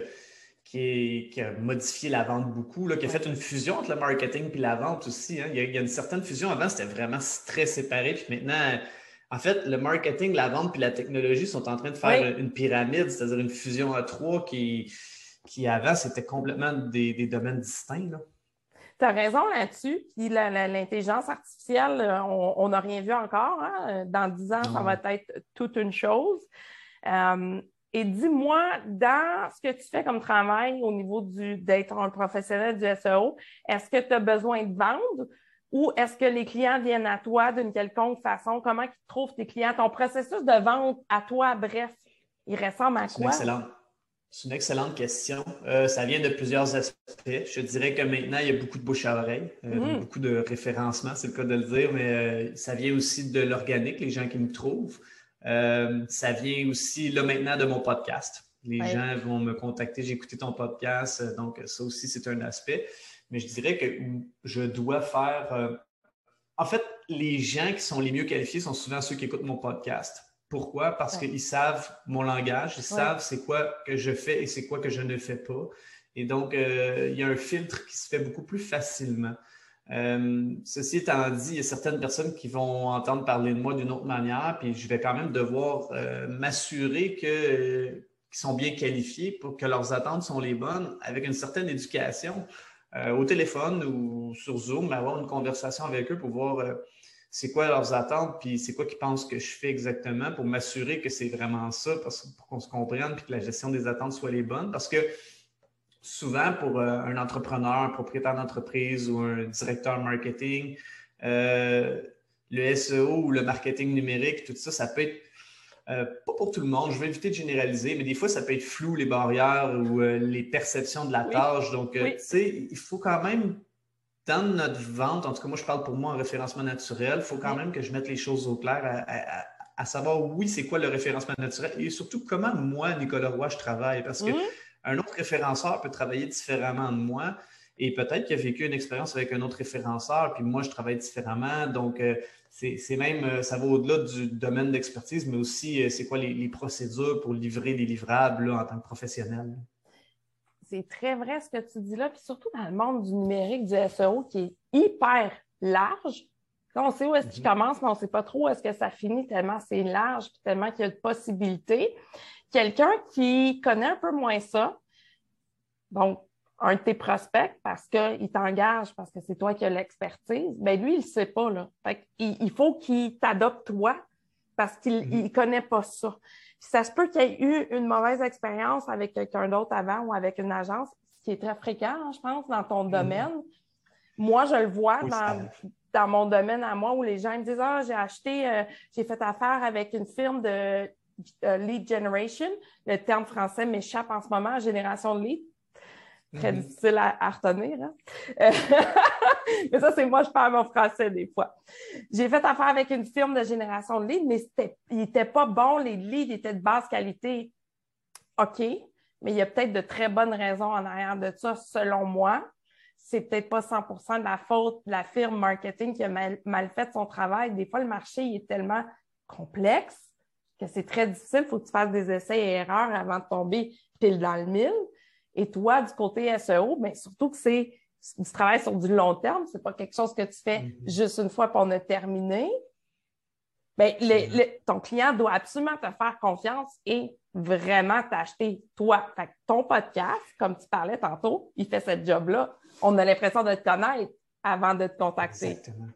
qui, a, modifié la vente beaucoup, là, qui a fait une fusion entre le marketing et la vente aussi. Hein. Il, y a, une certaine fusion. Avant, c'était vraiment très séparé. Puis maintenant, en fait, le marketing, la vente puis la technologie sont en train de faire une pyramide, c'est-à-dire une fusion à trois qui, qui avant, c'était complètement des, des, domaines distincts. Là. Tu as raison là-dessus. Puis l'intelligence artificielle, euh, on n'a rien vu encore. Hein. Dans dix ans, ça va être toute une chose. Euh, et dis-moi, dans ce que tu fais comme travail au niveau d'être un professionnel du SEO, est-ce que tu as besoin de vendre ou est-ce que les clients viennent à toi d'une quelconque façon? Comment ils trouvent tes clients? Ton processus de vente à toi, bref, il ressemble à quoi? Excellent. C'est une excellente question. Euh, ça vient de plusieurs aspects. Je dirais que maintenant, il y a beaucoup de bouche à oreille, euh, mm. beaucoup de référencement, c'est le cas de le dire, mais euh, ça vient aussi de l'organique, les gens qui me trouvent. Ça vient aussi, là maintenant, de mon podcast. Les gens vont me contacter, j'ai écouté ton podcast, donc ça aussi, c'est un aspect. Mais je dirais que je dois faire... en fait, les gens qui sont les mieux qualifiés sont souvent ceux qui écoutent mon podcast. Pourquoi? Parce qu'ils savent mon langage, ils savent c'est quoi que je fais et c'est quoi que je ne fais pas. Et donc, euh, il y a un filtre qui se fait beaucoup plus facilement. Euh, ceci étant dit, il y a certaines personnes qui vont entendre parler de moi d'une autre manière, puis je vais quand même devoir euh, m'assurer qu'ils sont bien qualifiés pour que leurs attentes sont les bonnes avec une certaine éducation au téléphone ou sur Zoom, avoir une conversation avec eux pour voir c'est quoi leurs attentes, puis c'est quoi qu'ils pensent que je fais exactement pour m'assurer que c'est vraiment ça, parce, pour qu'on se comprenne, puis que la gestion des attentes soit les bonnes. Parce que souvent, pour euh, un entrepreneur, un propriétaire d'entreprise ou un directeur marketing, euh, le SEO ou le marketing numérique, tout ça, ça peut être euh, pas pour tout le monde, je vais éviter de généraliser, mais des fois, ça peut être flou, les barrières ou les perceptions de la tâche. Donc, tu sais, il faut quand même dans notre vente, en tout cas, moi, je parle pour moi en référencement naturel, il faut quand même que je mette les choses au clair à, savoir, oui, c'est quoi le référencement naturel et surtout comment moi, Nicolas Roy, je travaille? Parce qu'un un autre référenceur peut travailler différemment de moi et peut-être qu'il a vécu une expérience avec un autre référenceur, puis moi, je travaille différemment. Donc, euh, c'est même, euh, ça va au-delà du domaine d'expertise, mais aussi, euh, c'est quoi les, procédures pour livrer des livrables en tant que professionnel c'est très vrai ce que tu dis là, puis surtout dans le monde du numérique, du SEO qui est hyper large. On sait où est-ce qu'il mhm. commence, mais on ne sait pas trop où est-ce que ça finit tellement c'est large, puis tellement qu'il y a de possibilités. Quelqu'un qui connaît un peu moins ça, donc un de tes prospects, parce qu'il t'engage, parce que c'est toi qui as l'expertise, bien lui, il ne sait pas. Là. il, faut qu'il t'adopte toi parce qu'il ne mhm. connaît pas ça ça se peut qu'il y ait eu une mauvaise expérience avec quelqu'un d'autre avant ou avec une agence, ce qui est très fréquent, je pense, dans ton mhm. domaine. Moi, je le vois dans, mon domaine à moi où les gens me disent Ah, j'ai acheté, euh, j'ai fait affaire avec une firme de euh, lead generation. Le terme français m'échappe en ce moment, génération de lead. Très mhm. difficile à, retenir. Hein. mais ça, c'est moi, je parle mon français des fois. J'ai fait affaire avec une firme de génération de leads, mais il n'était pas bon. Les leads étaient de basse qualité. OK, mais il y a peut-être de très bonnes raisons en arrière de ça, selon moi. C'est peut-être pas 100% de la faute de la firme marketing qui a mal, fait son travail. Des fois, le marché est tellement complexe que c'est très difficile. Il faut que tu fasses des essais et erreurs avant de tomber pile dans le mille. Et toi, du côté SEO, bien, surtout que c'est du travail sur du long terme, c'est pas quelque chose que tu fais mm-hmm. juste une fois pour en terminer. Bien, ton client doit absolument te faire confiance et vraiment t'acheter toi. Fait ton podcast, comme tu parlais tantôt, il fait ce job-là. On a l'impression de te connaître avant de te contacter. Exactement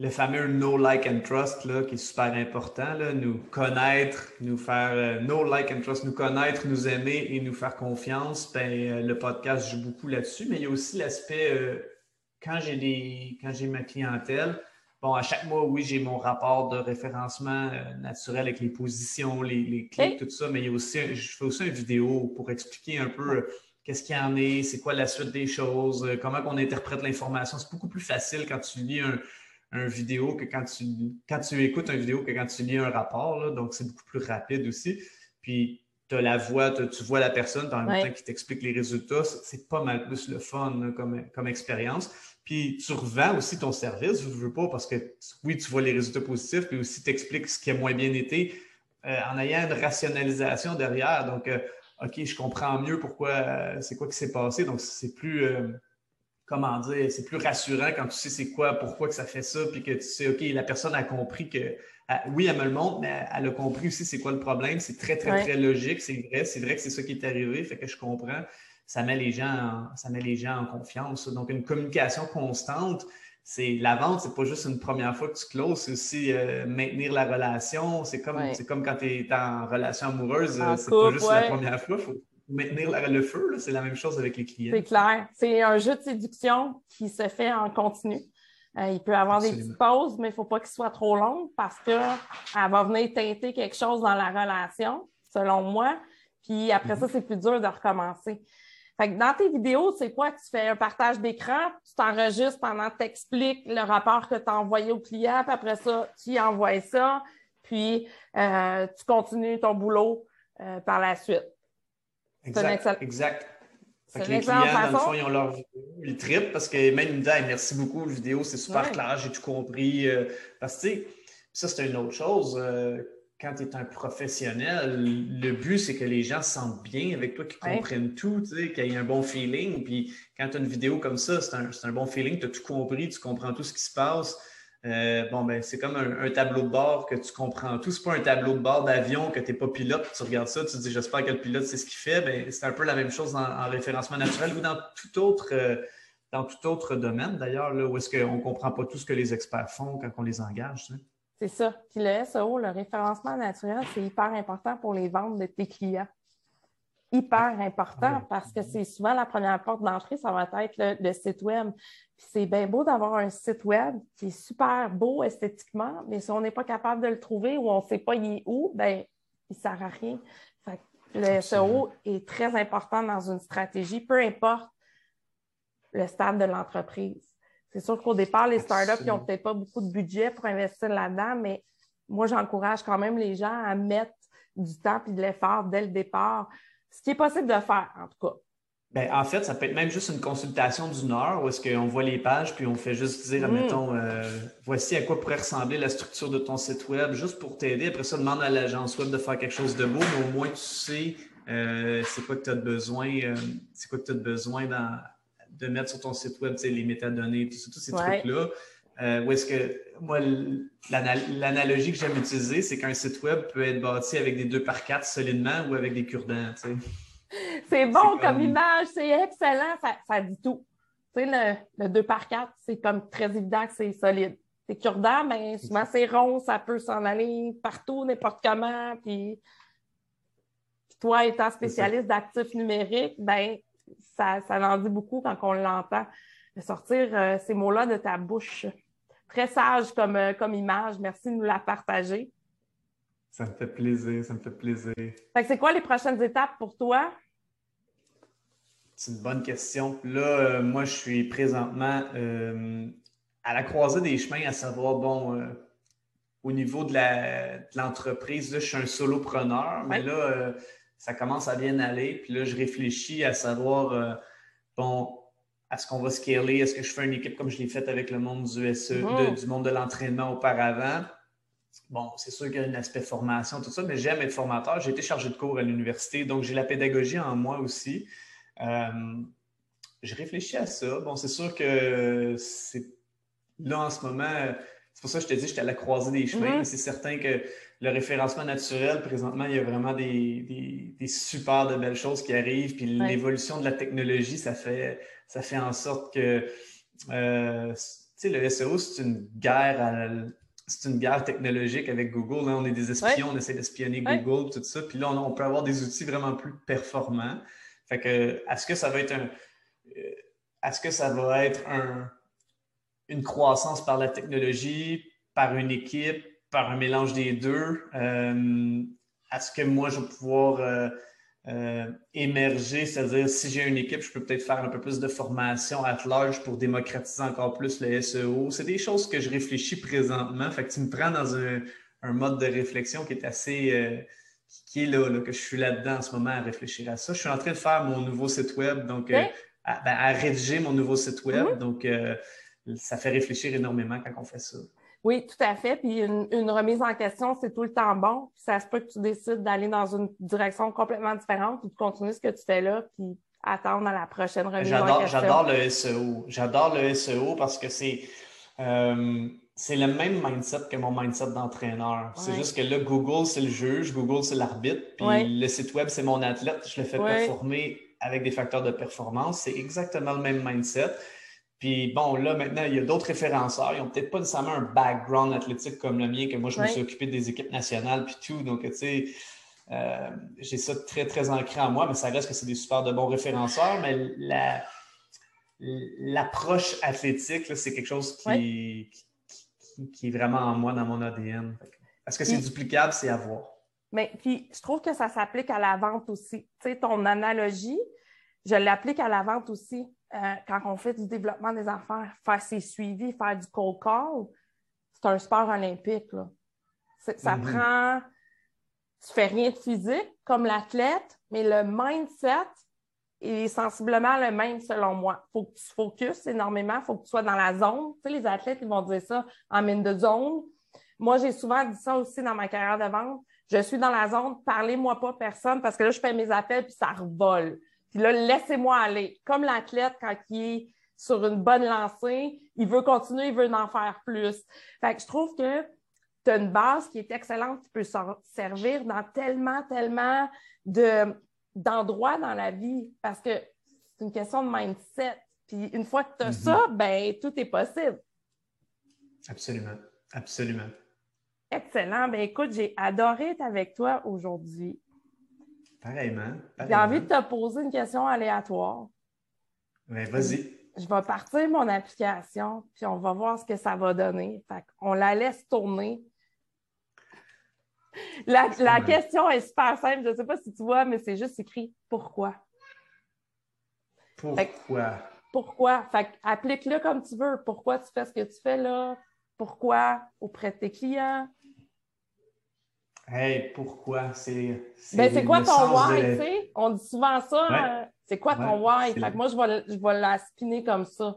le fameux no like and trust là, qui est super important, là, nous connaître, nous faire euh, no like and trust, nous connaître, nous aimer et nous faire confiance. Ben, euh, le podcast joue beaucoup là-dessus, mais il y a aussi l'aspect euh, quand j'ai des quand j'ai ma clientèle. Bon, à chaque mois, oui, j'ai mon rapport de référencement naturel avec les positions, les, les clics, tout ça, mais il y a aussi, je fais aussi une vidéo pour expliquer un peu qu'est-ce qu'il y en est, c'est quoi la suite des choses, comment on interprète l'information. C'est beaucoup plus facile quand tu lis un, un vidéo que quand tu, quand tu écoutes une vidéo que quand tu lis un rapport. donc, c'est beaucoup plus rapide aussi. Puis, tu as la voix, tu vois la personne en même temps qui t'explique les résultats. C'est pas mal plus le fun comme, comme expérience. Puis, tu revends aussi ton service, je veux pas, parce que oui, tu vois les résultats positifs, puis aussi tu expliques ce qui a moins bien été euh, en ayant une rationalisation derrière. Donc, euh, OK, je comprends mieux pourquoi, euh, c'est quoi qui s'est passé. Donc, c'est plus comment dire, c'est plus rassurant quand tu sais c'est quoi, pourquoi que ça fait ça, puis que tu sais, OK, la personne a compris que, oui, elle me le montre, mais elle a compris aussi c'est quoi le problème. C'est très, très, très logique, c'est vrai. C'est vrai que c'est ça qui est arrivé, fait que je comprends. Ça met les gens en, ça met les gens en confiance. Donc, une communication constante, c'est la vente, c'est pas juste une première fois que tu closes, c'est aussi euh, maintenir la relation. C'est comme, c'est comme quand tu es en relation amoureuse, c'est pas juste la première fois. Faut, maintenir le feu, c'est la même chose avec les clients. C'est clair. C'est un jeu de séduction qui se fait en continu. Euh, il peut avoir des petites pauses, mais il ne faut pas qu'il soit trop long parce qu'elle va venir teinter quelque chose dans la relation, selon moi. Puis après ça, c'est plus dur de recommencer. Fait que dans tes vidéos, c'est quoi? Tu fais? Un partage d'écran, tu t'enregistres pendant que tu expliques le rapport que tu as envoyé au client, puis après ça, tu y envoies ça, puis euh, tu continues ton boulot euh, par la suite. Exact. exact. Fait que les clients, dans le fond, ils ont leur vidéo, ils trippent parce que même ils me disent merci beaucoup, la vidéo, c'est super clair, j'ai tout compris. Euh, parce que, tu sais, ça, c'est une autre chose. Quand tu es un professionnel, le but, c'est que les gens se sentent bien avec toi, qu'ils comprennent tout, qu'il y ait un bon feeling. Puis quand tu as une vidéo comme ça, c'est un, un, bon feeling, tu as tout compris, tu comprends tout ce qui se passe. Euh, bon, ben, c'est comme un, tableau de bord que tu comprends tout. C'est pas un tableau de bord d'avion que tu n'es pas pilote, tu regardes ça, tu te dis j'espère que le pilote sait ce qu'il fait. Ben, c'est un peu la même chose en référencement naturel ou dans tout autre, euh, dans tout autre domaine d'ailleurs, où est-ce qu'on ne comprend pas tout ce que les experts font quand on les engage. C'est ça. Puis le SEO, le référencement naturel, c'est hyper important pour les ventes de tes clients hyper important parce que c'est souvent la première porte d'entrée, ça va être le, site web. c'est bien beau d'avoir un site web qui est super beau esthétiquement, mais si on n'est pas capable de le trouver ou on ne sait pas il est où, ben il ne sert à rien. le SEO est très important dans une stratégie, peu importe le stade de l'entreprise. C'est sûr qu'au départ, les startups n'ont peut-être pas beaucoup de budget pour investir là-dedans, mais moi, j'encourage quand même les gens à mettre du temps et de l'effort dès le départ ce qui est possible de faire, en tout cas. Ben, en fait, ça peut être même juste une consultation d'une heure où est-ce qu'on voit les pages puis on fait juste dire, mm. admettons, euh, voici à quoi pourrait ressembler la structure de ton site web, juste pour t'aider. Après ça, demande à l'agence web de faire quelque chose de beau, mais au moins tu sais euh, c'est quoi que tu as besoin, euh, c'est quoi que tu as besoin de mettre sur ton site web, les métadonnées, tout, tous ces trucs-là. où est-ce que moi, l'analogie que j'aime utiliser, c'est qu'un site web peut être bâti avec des 2 par 4 solidement ou avec des cure-dents. C'est bon comme... image, c'est excellent, ça, dit tout. Tu sais, le, 2 par 4, c'est comme très évident que c'est solide. C'est cure-dent, mais souvent c'est rond, ça peut s'en aller partout, n'importe comment. Puis, toi, étant spécialiste d'actifs numériques, ben, ça, ça en dit beaucoup quand on l'entend. Sortir euh, ces mots-là de ta bouche très sage comme, euh, comme image. Merci de nous la partager. Ça me fait plaisir, ça me fait plaisir. c'est quoi les prochaines étapes pour toi? C'est une bonne question. Là, euh, moi, je suis présentement euh, à la croisée des chemins, à savoir, bon, au niveau de l'entreprise, là, je suis un solopreneur, mais là, ça commence à bien aller. Puis là, je réfléchis à savoir, bon, est-ce qu'on va scaler? Est-ce que je fais une équipe comme je l'ai fait avec le monde du SE, mm. du monde de l'entraînement auparavant? Bon, c'est sûr qu'il y a un aspect formation, tout ça, mais j'aime être formateur. J'ai été chargé de cours à l'université, donc j'ai la pédagogie en moi aussi. Euh, je réfléchis à ça. Bon, c'est sûr que c'est là en ce moment, c'est pour ça que je te dis, j'étais à la croisée des chemins. Mm-hmm. C'est certain que le référencement naturel, présentement, il y a vraiment des, super de belles choses qui arrivent. Puis l'évolution de la technologie, ça fait ça fait en sorte que euh, le SEO, c'est une guerre c'est une guerre technologique avec Google. Hein. On est des espions, on essaie d'espionner Google, tout ça. Puis là, on, peut avoir des outils vraiment plus performants. Fait que, est-ce que ça va être un, euh, est-ce que ça va être un, une croissance par la technologie, par une équipe, par un mélange des deux? Euh, est-ce que moi, je vais pouvoir euh, émerger, c'est-à-dire si j'ai une équipe, je peux peut-être faire un peu plus de formation à large pour démocratiser encore plus le SEO. C'est des choses que je réfléchis présentement. Fait que tu me prends dans un, mode de réflexion qui est assez euh, qui est là, que je suis là-dedans en ce moment à réfléchir à ça. Je suis en train de faire mon nouveau site web, donc euh, ben, à, rédiger mon nouveau site web. Mm-hmm. Donc, ça fait réfléchir énormément quand on fait ça. Oui, tout à fait. Puis une, remise en question, c'est tout le temps bon. Puis ça se peut que tu décides d'aller dans une direction complètement différente ou de continuer ce que tu fais là, puis attendre à la prochaine remise en question. J'adore le SEO. J'adore le SEO parce que c'est euh, c'est le même mindset que mon mindset d'entraîneur. C'est juste que là, Google, c'est le juge, Google, c'est l'arbitre, puis le site web, c'est mon athlète. Je le fais performer avec des facteurs de performance. C'est exactement le même mindset. Puis bon, là, maintenant, il y a d'autres référenceurs. Ils n'ont peut-être pas nécessairement un background athlétique comme le mien, que moi, je me suis occupé des équipes nationales, puis tout. Donc, tu sais, euh, j'ai ça très, très ancré en moi, mais ça reste que c'est des super de bons référenceurs. Mais l'approche athlétique, c'est quelque chose qui, qui, est vraiment en moi, dans mon ADN. Est-ce que c'est duplicable? C'est à voir. Mais puis, je trouve que ça s'applique à la vente aussi. Tu sais, ton analogie, je l'applique à la vente aussi. Euh, quand on fait du développement des affaires, faire ses suivis, faire du cold call, c'est un sport olympique. Là. Ça mhm. prend. Tu fais rien de physique comme l'athlète, mais le mindset est sensiblement le même selon moi. Il faut que tu focuses énormément, il faut que tu sois dans la zone. Tu sais, les athlètes, ils vont dire ça en mine de zone. Moi, j'ai souvent dit ça aussi dans ma carrière de vente. Je suis dans la zone, parlez-moi pas personne parce que là, je fais mes appels puis ça revole. Puis là, laissez-moi aller. Comme l'athlète, quand il est sur une bonne lancée, il veut continuer, il veut en faire plus. Fait que je trouve que tu as une base qui est excellente, qui peut servir dans tellement, tellement d'endroits dans la vie parce que c'est une question de mindset. Puis une fois que tu as mm-hmm. ça, ben tout est possible. Absolument. Absolument. Excellent. Ben écoute, j'ai adoré être avec toi aujourd'hui. Pareillement. J'ai envie de te poser une question aléatoire. Ben, vas-y. Je vais partir mon application, puis on va voir ce que ça va donner. on la laisse tourner. La, question est super simple. Je ne sais pas si tu vois, mais c'est juste écrit pourquoi. Pourquoi? pourquoi? applique-le comme tu veux. Pourquoi tu fais ce que tu fais là? Pourquoi auprès de tes clients? Hey, pourquoi? C'est. Ben, c'est quoi ton why, tu sais? On dit souvent ça. Euh, c'est quoi ton why? Fait que moi, je vais, je vais la spinner comme ça.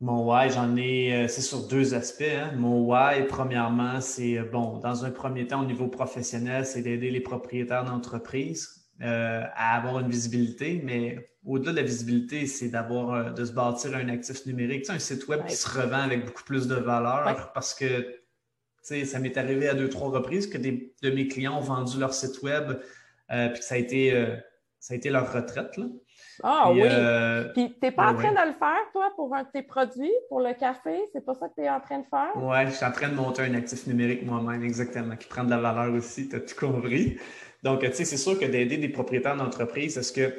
Mon why, j'en ai, euh, c'est sur deux aspects. Hein. Mon why, premièrement, c'est, euh, bon, dans un premier temps, au niveau professionnel, c'est d'aider les propriétaires d'entreprises à avoir une visibilité, mais au-delà de la visibilité, c'est d'avoir, de se bâtir un actif numérique, tu sais, un site web qui se revend avec beaucoup plus de valeur parce que ça m'est arrivé à deux, trois reprises que des, de mes clients ont vendu leur site web euh, puis que ça a été, euh, ça a été leur retraite. Là. Ah oui. Euh, puis tu n'es pas en train de le faire, toi, pour un de tes produits, pour le café? C'est pas ça que tu es en train de faire? Oui, je suis en train de monter un actif numérique moi-même, exactement, qui prend de la valeur aussi, tu as tout compris. Donc, tu sais, c'est sûr que d'aider des propriétaires d'entreprise, est-ce que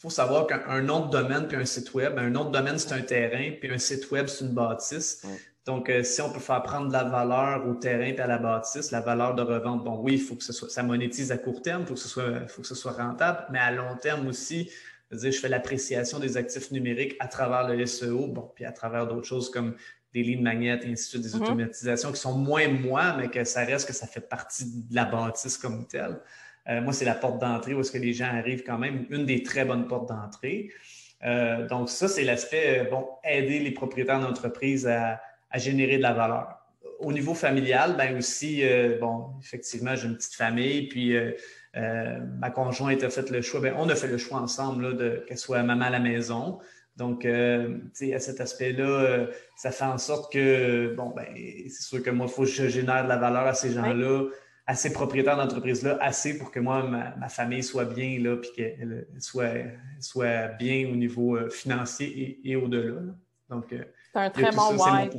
faut savoir qu'un nom de domaine puis un site web, un nom de domaine, c'est un terrain, puis un site web, c'est une bâtisse. Donc, euh, si on peut faire prendre de la valeur au terrain et à la bâtisse, la valeur de revente, bon, oui, il faut que ce soit, ça monétise à court terme, il faut que ce soit, faut que ce soit rentable, mais à long terme aussi, je, dire, je fais l'appréciation des actifs numériques à travers le SEO, bon, puis à travers d'autres choses comme des lignes magnétiques, et ainsi de suite, des mm-hmm. automatisations qui sont moins moi, mais que ça reste que ça fait partie de la bâtisse comme telle. Euh, moi, c'est la porte d'entrée où est-ce que les gens arrivent quand même, une des très bonnes portes d'entrée. Euh, donc, ça, c'est l'aspect, bon, aider les propriétaires d'entreprise à, à générer de la valeur. Au niveau familial, ben aussi, euh, bon, effectivement, j'ai une petite famille, puis euh, euh, ma conjointe a fait le choix, ben, on a fait le choix ensemble de qu'elle soit maman à la maison. Donc, tu sais, à cet aspect-là, ça fait en sorte que, bon, ben, c'est sûr que moi, il faut que je génère de la valeur à ces gens-là, à ces propriétaires d'entreprise-là, assez pour que moi, ma, famille soit bien, là, puis qu'elle soit, soit bien au niveau financier et, au-delà. Donc, c'est un très bon why.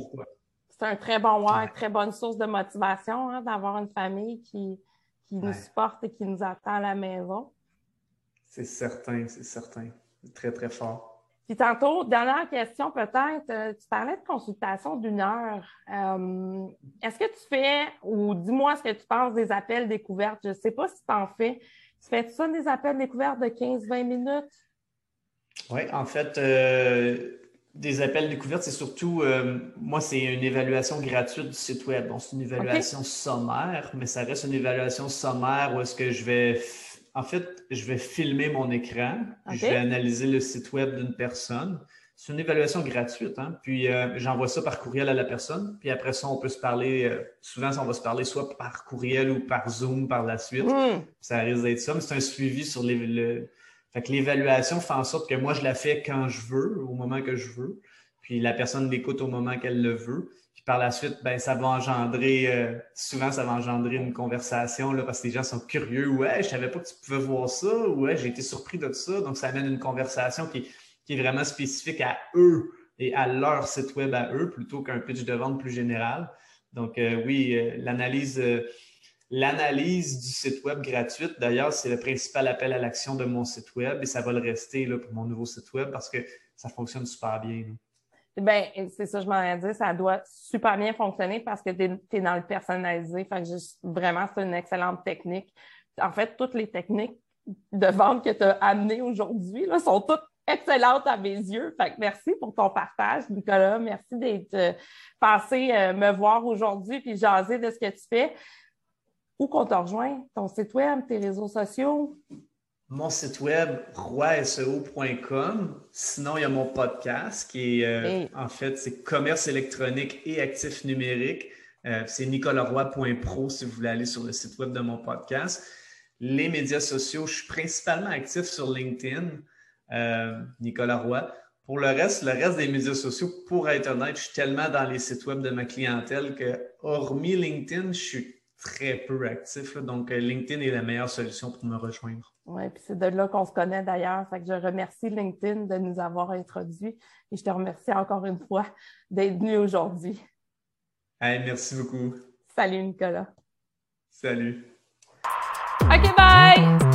C'est un très bon why, très bonne source de motivation hein, d'avoir une famille qui, qui nous supporte et qui nous attend à la maison. C'est certain, c'est certain. Très, très fort. Puis tantôt, dernière question peut-être, euh, tu parlais de consultation d'une heure. Euh, est-ce que tu fais, ou dis-moi ce que tu penses des appels découvertes, je ne sais pas si tu en fais. Tu fais ça des appels découvertes de 15-20 minutes? Oui, en fait, euh, des appels découvertes, c'est surtout, euh, moi, c'est une évaluation gratuite du site web. Bon, c'est une évaluation sommaire, mais ça reste une évaluation sommaire où est-ce que je vais, en fait, je vais filmer mon écran, je vais analyser le site web d'une personne. C'est une évaluation gratuite, hein? puis euh, j'envoie ça par courriel à la personne, puis après ça, on peut se parler, euh, souvent, on va se parler soit par courriel ou par Zoom par la suite. Hmm. Ça risque d'être ça, mais c'est un suivi sur les, le, fait que l'évaluation fait en sorte que moi, je la fais quand je veux, au moment que je veux. Puis la personne l'écoute au moment qu'elle le veut. Puis par la suite, ben, ça va engendrer, euh, souvent, ça va engendrer une conversation là, parce que les gens sont curieux. Ouais, je savais pas que tu pouvais voir ça. Ouais, j'ai été surpris de ça. Donc, ça amène une conversation qui, qui est vraiment spécifique à eux et à leur site web à eux plutôt qu'un pitch de vente plus général. Donc, euh, oui, euh, l'analyse L'analyse du site web gratuite, d'ailleurs, c'est le principal appel à l'action de mon site web et ça va le rester là, pour mon nouveau site web parce que ça fonctionne super bien. Ben, c'est ça, je m'en ai dit, ça doit super bien fonctionner parce que tu es, dans le personnalisé. Fait que vraiment, c'est une excellente technique. En fait, toutes les techniques de vente que tu as amenées aujourd'hui sont toutes excellentes à mes yeux. Fait que merci pour ton partage, Nicolas. Merci d'être euh, passé euh, me voir aujourd'hui puis jaser de ce que tu fais. Où qu'on te rejoint? Ton site web, tes réseaux sociaux? mon site web roiseo.com. Sinon, il y a mon podcast qui est, euh, en fait, c'est commerce électronique et actifs numériques. Euh, c'est nicolasroy.pro si vous voulez aller sur le site web de mon podcast. Les médias sociaux, je suis principalement actif sur LinkedIn, euh, Nicolas Roy. Pour le reste, le reste des médias sociaux, pour être honnête, je suis tellement dans les sites web de ma clientèle que, hormis LinkedIn, je suis très peu actif. donc, euh, LinkedIn est la meilleure solution pour me rejoindre. Oui, puis c'est de là qu'on se connaît d'ailleurs. Fait que je remercie LinkedIn de nous avoir introduits et je te remercie encore une fois d'être venu aujourd'hui. merci beaucoup. Salut Nicolas. Salut. OK, bye!